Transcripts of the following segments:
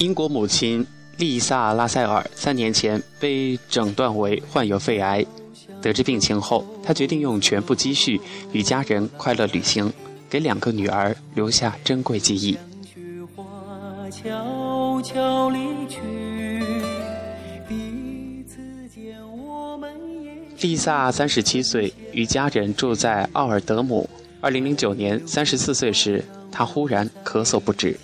英国母亲丽萨·拉塞尔三年前被诊断为患有肺癌。得知病情后，她决定用全部积蓄与家人快乐旅行，给两个女儿留下珍贵记忆。丽萨三十七岁，与家人住在奥尔德姆。二零零九年，三十四岁时，她忽然咳嗽不止。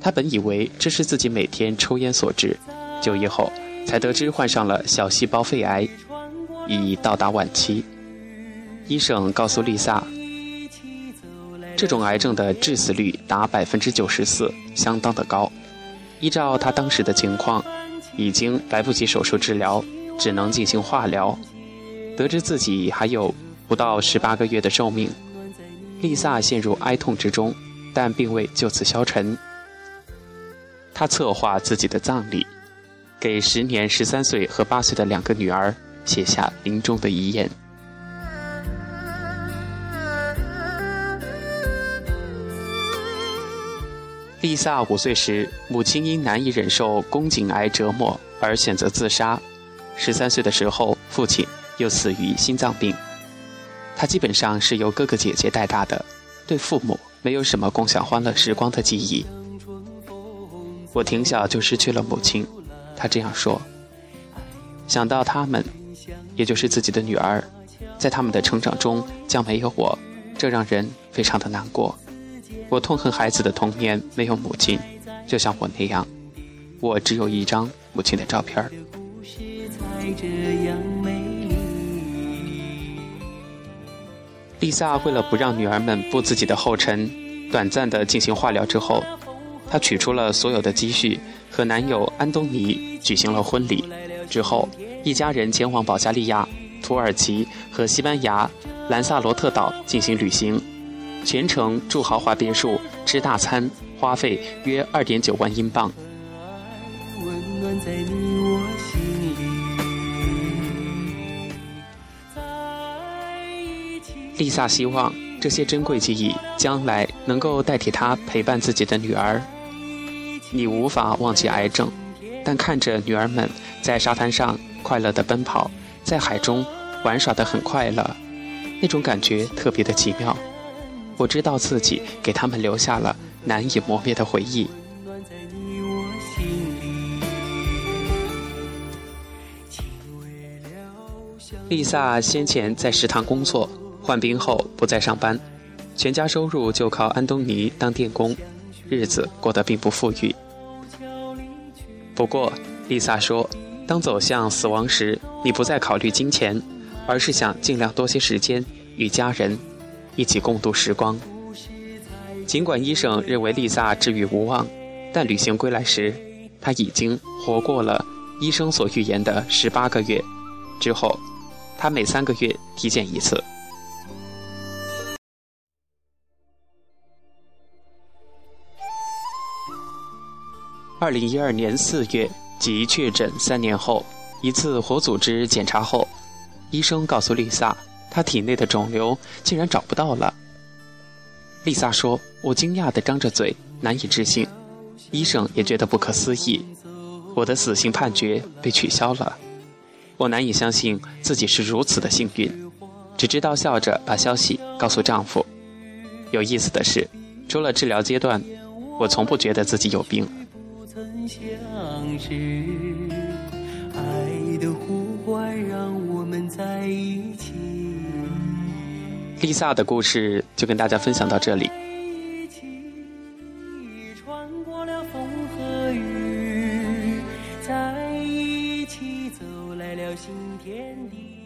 他本以为这是自己每天抽烟所致，就医后才得知患上了小细胞肺癌，已到达晚期。医生告诉丽萨，这种癌症的致死率达百分之九十四，相当的高。依照他当时的情况，已经来不及手术治疗，只能进行化疗。得知自己还有不到十八个月的寿命，丽萨陷入哀痛之中，但并未就此消沉。他策划自己的葬礼，给时年十三岁和八岁的两个女儿写下临终的遗言。丽萨五岁时，母亲因难以忍受宫颈癌折磨而选择自杀。十三岁的时候，父亲。又死于心脏病，他基本上是由哥哥姐姐带大的，对父母没有什么共享欢乐时光的记忆。我挺小就失去了母亲，他这样说。想到他们，也就是自己的女儿，在他们的成长中将没有我，这让人非常的难过。我痛恨孩子的童年没有母亲，就像我那样，我只有一张母亲的照片儿。丽萨为了不让女儿们步自己的后尘，短暂的进行化疗之后，她取出了所有的积蓄，和男友安东尼举行了婚礼。之后，一家人前往保加利亚、土耳其和西班牙兰萨罗特岛进行旅行，全程住豪华别墅、吃大餐，花费约二点九万英镑。丽萨希望这些珍贵记忆将来能够代替她陪伴自己的女儿。你无法忘记癌症，但看着女儿们在沙滩上快乐地奔跑，在海中玩耍得很快乐，那种感觉特别的奇妙。我知道自己给他们留下了难以磨灭的回忆。丽萨先前在食堂工作。患病后不再上班，全家收入就靠安东尼当电工，日子过得并不富裕。不过，丽萨说，当走向死亡时，你不再考虑金钱，而是想尽量多些时间与家人一起共度时光。尽管医生认为丽萨治愈无望，但旅行归来时，她已经活过了医生所预言的十八个月。之后，她每三个月体检一次。二零一二年四月，即确诊三年后，一次活组织检查后，医生告诉丽萨，她体内的肿瘤竟然找不到了。丽萨说：“我惊讶地张着嘴，难以置信。医生也觉得不可思议，我的死刑判决被取消了。我难以相信自己是如此的幸运，只知道笑着把消息告诉丈夫。有意思的是，除了治疗阶段，我从不觉得自己有病。”相识，爱的呼唤让我们在一起。披萨的故事就跟大家分享到这里。一起穿过了风和雨，在一起走来了新天地。